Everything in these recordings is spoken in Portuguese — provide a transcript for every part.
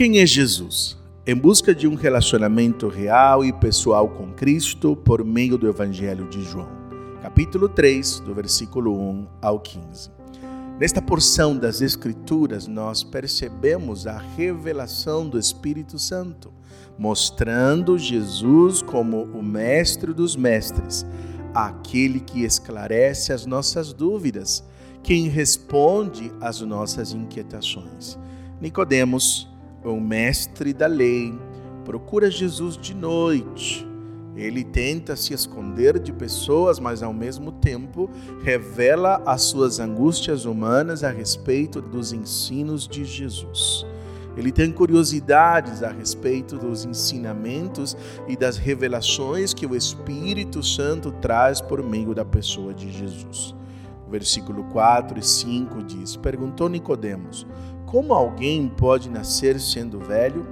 Quem é Jesus? Em busca de um relacionamento real e pessoal com Cristo por meio do Evangelho de João, capítulo 3, do versículo 1 ao 15. Nesta porção das Escrituras, nós percebemos a revelação do Espírito Santo, mostrando Jesus como o Mestre dos Mestres, aquele que esclarece as nossas dúvidas, quem responde às nossas inquietações. Nicodemos o mestre da lei, procura Jesus de noite. Ele tenta se esconder de pessoas, mas ao mesmo tempo revela as suas angústias humanas a respeito dos ensinos de Jesus. Ele tem curiosidades a respeito dos ensinamentos e das revelações que o Espírito Santo traz por meio da pessoa de Jesus. Versículo 4 e 5 diz: Perguntou Nicodemos: como alguém pode nascer sendo velho?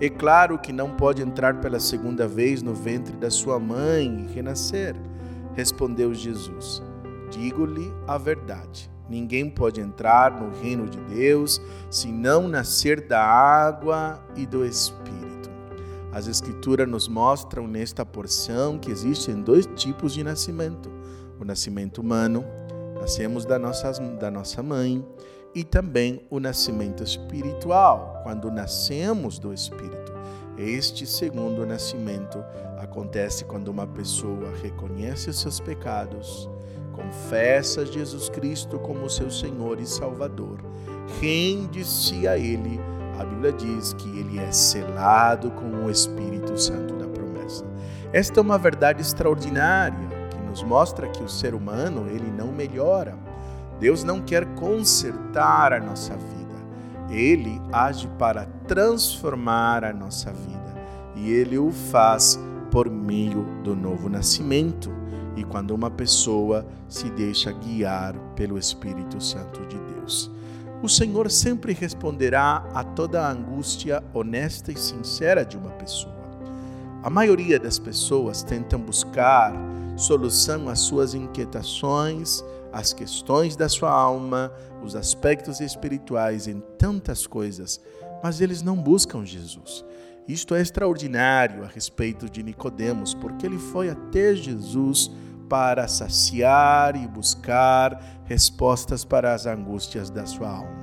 É claro que não pode entrar pela segunda vez no ventre da sua mãe e renascer. Respondeu Jesus: Digo-lhe a verdade. Ninguém pode entrar no reino de Deus se não nascer da água e do Espírito. As Escrituras nos mostram nesta porção que existem dois tipos de nascimento: o nascimento humano, nascemos da nossa, da nossa mãe, e também o nascimento espiritual, quando nascemos do Espírito. Este segundo nascimento acontece quando uma pessoa reconhece seus pecados, confessa Jesus Cristo como seu Senhor e Salvador, rende-se a Ele. A Bíblia diz que ele é selado com o Espírito Santo da promessa. Esta é uma verdade extraordinária que nos mostra que o ser humano ele não melhora Deus não quer consertar a nossa vida. Ele age para transformar a nossa vida. E ele o faz por meio do novo nascimento. E quando uma pessoa se deixa guiar pelo Espírito Santo de Deus. O Senhor sempre responderá a toda a angústia honesta e sincera de uma pessoa. A maioria das pessoas tentam buscar solução às suas inquietações, as questões da sua alma, os aspectos espirituais em tantas coisas, mas eles não buscam Jesus. Isto é extraordinário a respeito de Nicodemos, porque ele foi até Jesus para saciar e buscar respostas para as angústias da sua alma.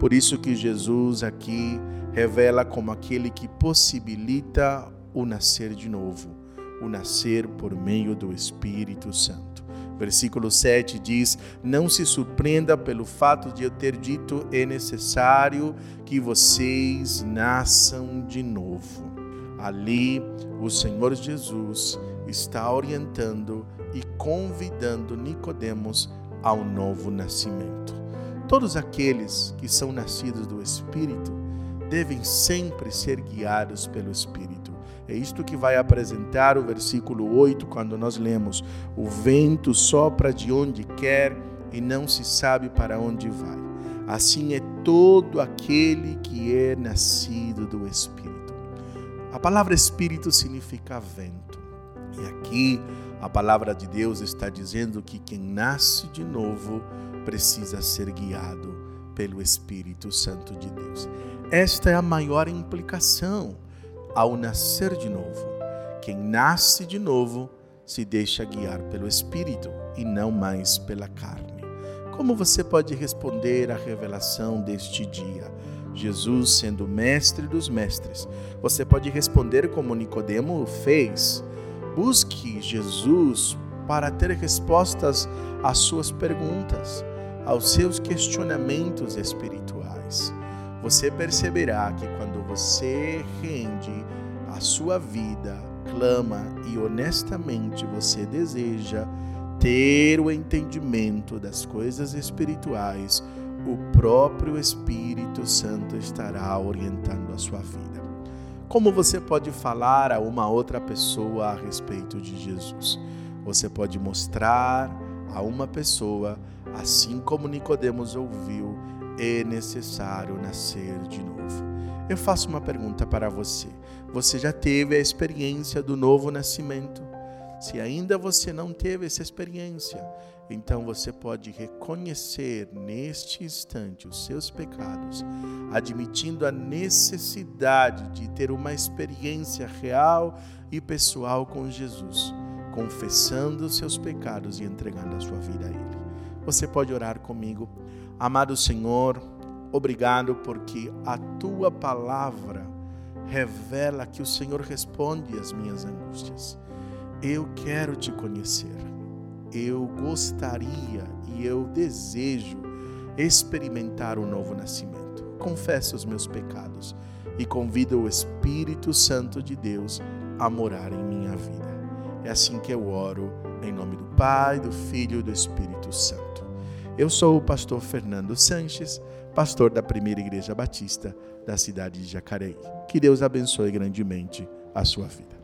Por isso que Jesus aqui revela como aquele que possibilita o nascer de novo, o nascer por meio do Espírito Santo. Versículo 7 diz: Não se surpreenda pelo fato de eu ter dito é necessário que vocês nasçam de novo. Ali, o Senhor Jesus está orientando e convidando Nicodemos ao novo nascimento. Todos aqueles que são nascidos do Espírito devem sempre ser guiados pelo Espírito. É isto que vai apresentar o versículo 8, quando nós lemos: O vento sopra de onde quer e não se sabe para onde vai. Assim é todo aquele que é nascido do Espírito. A palavra Espírito significa vento. E aqui a palavra de Deus está dizendo que quem nasce de novo precisa ser guiado pelo Espírito Santo de Deus. Esta é a maior implicação ao nascer de novo. Quem nasce de novo se deixa guiar pelo Espírito e não mais pela carne. Como você pode responder à revelação deste dia? Jesus sendo mestre dos mestres. Você pode responder como Nicodemo fez. Busque Jesus para ter respostas às suas perguntas, aos seus questionamentos espirituais você perceberá que quando você rende a sua vida, clama e honestamente você deseja ter o entendimento das coisas espirituais, o próprio Espírito Santo estará orientando a sua vida. Como você pode falar a uma outra pessoa a respeito de Jesus? Você pode mostrar a uma pessoa, assim como Nicodemos ouviu, é necessário nascer de novo. Eu faço uma pergunta para você. Você já teve a experiência do novo nascimento? Se ainda você não teve essa experiência, então você pode reconhecer neste instante os seus pecados, admitindo a necessidade de ter uma experiência real e pessoal com Jesus, confessando os seus pecados e entregando a sua vida a Ele. Você pode orar comigo. Amado Senhor, obrigado porque a tua palavra revela que o Senhor responde às minhas angústias. Eu quero te conhecer. Eu gostaria e eu desejo experimentar o novo nascimento. Confesso os meus pecados e convido o Espírito Santo de Deus a morar em minha vida. É assim que eu oro, em nome do Pai, do Filho e do Espírito Santo. Eu sou o pastor Fernando Sanches, pastor da Primeira Igreja Batista da cidade de Jacareí. Que Deus abençoe grandemente a sua vida.